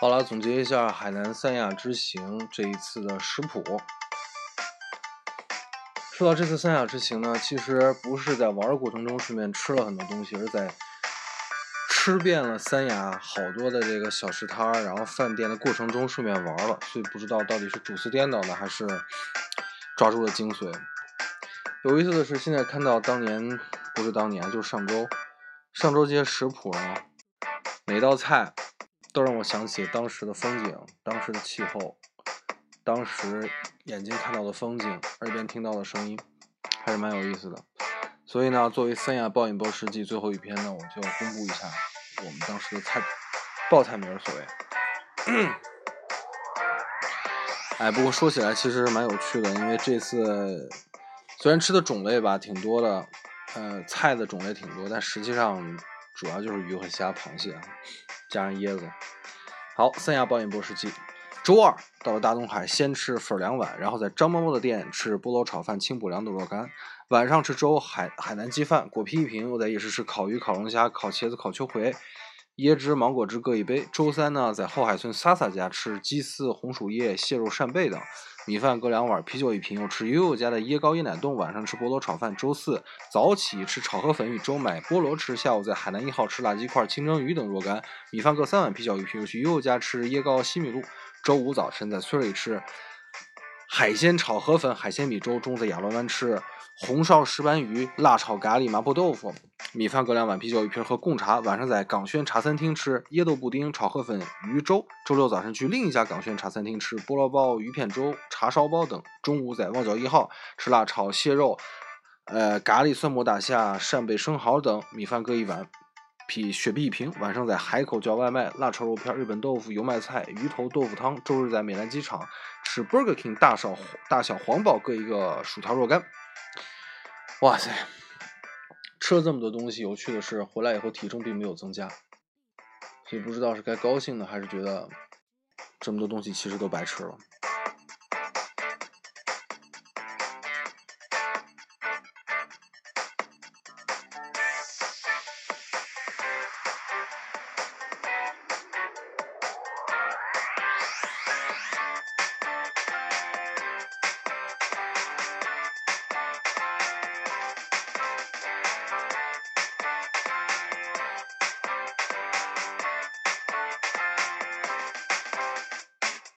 好了，总结一下海南三亚之行这一次的食谱。说到这次三亚之行呢，其实不是在玩的过程中顺便吃了很多东西，而在吃遍了三亚好多的这个小吃摊儿，然后饭店的过程中顺便玩了，所以不知道到底是主次颠倒呢，还是抓住了精髓。有意思的是，现在看到当年不是当年，就是上周，上周这些食谱呢，每道菜都让我想起当时的风景、当时的气候。当时眼睛看到的风景，耳边听到的声音，还是蛮有意思的。所以呢，作为三亚暴饮暴食记最后一篇呢，我就要公布一下我们当时的菜报菜名所谓。哎，不过说起来其实蛮有趣的，因为这次虽然吃的种类吧挺多的，呃，菜的种类挺多，但实际上主要就是鱼和虾、螃蟹啊，加上椰子。好，三亚暴饮暴食记。周二到了大东海，先吃粉两碗，然后在张嬷嬷的店吃菠萝炒饭、清补凉豆若干。晚上吃粥，海海南鸡饭，果皮一瓶。又在夜市吃烤鱼、烤龙虾、烤茄子、烤秋葵，椰汁、芒果汁各一杯。周三呢，在后海村萨萨家吃鸡丝、红薯叶、蟹肉扇贝等。米饭各两碗，啤酒一瓶。又吃悠悠家的椰糕椰奶冻。晚上吃菠萝炒饭。周四早起吃炒河粉与粥，买菠萝吃。下午在海南一号吃辣鸡块、清蒸鱼等若干。米饭各三碗，啤酒一瓶。又去悠悠家吃椰糕、西米露。周五早晨在村里吃海鲜炒河粉、海鲜米粥；中午在亚龙湾吃红烧石斑鱼、辣炒咖喱、麻婆豆腐。米饭各两碗，啤酒一瓶，喝贡茶。晚上在港轩茶餐厅吃椰豆布丁、炒河粉、鱼粥。周六早晨去另一家港轩茶餐厅吃菠萝包、鱼片粥、茶烧包等。中午在旺角一号吃辣炒蟹肉、呃咖喱蒜末大虾、扇贝生蚝等。米饭各一碗。啤雪碧一瓶，晚上在海口叫外卖，辣炒肉片、日本豆腐、油麦菜、鱼头豆腐汤。周日在美兰机场吃 Burger King 大小大小黄堡各一个薯条若干。哇塞，吃了这么多东西，有趣的是回来以后体重并没有增加，所以不知道是该高兴呢，还是觉得这么多东西其实都白吃了。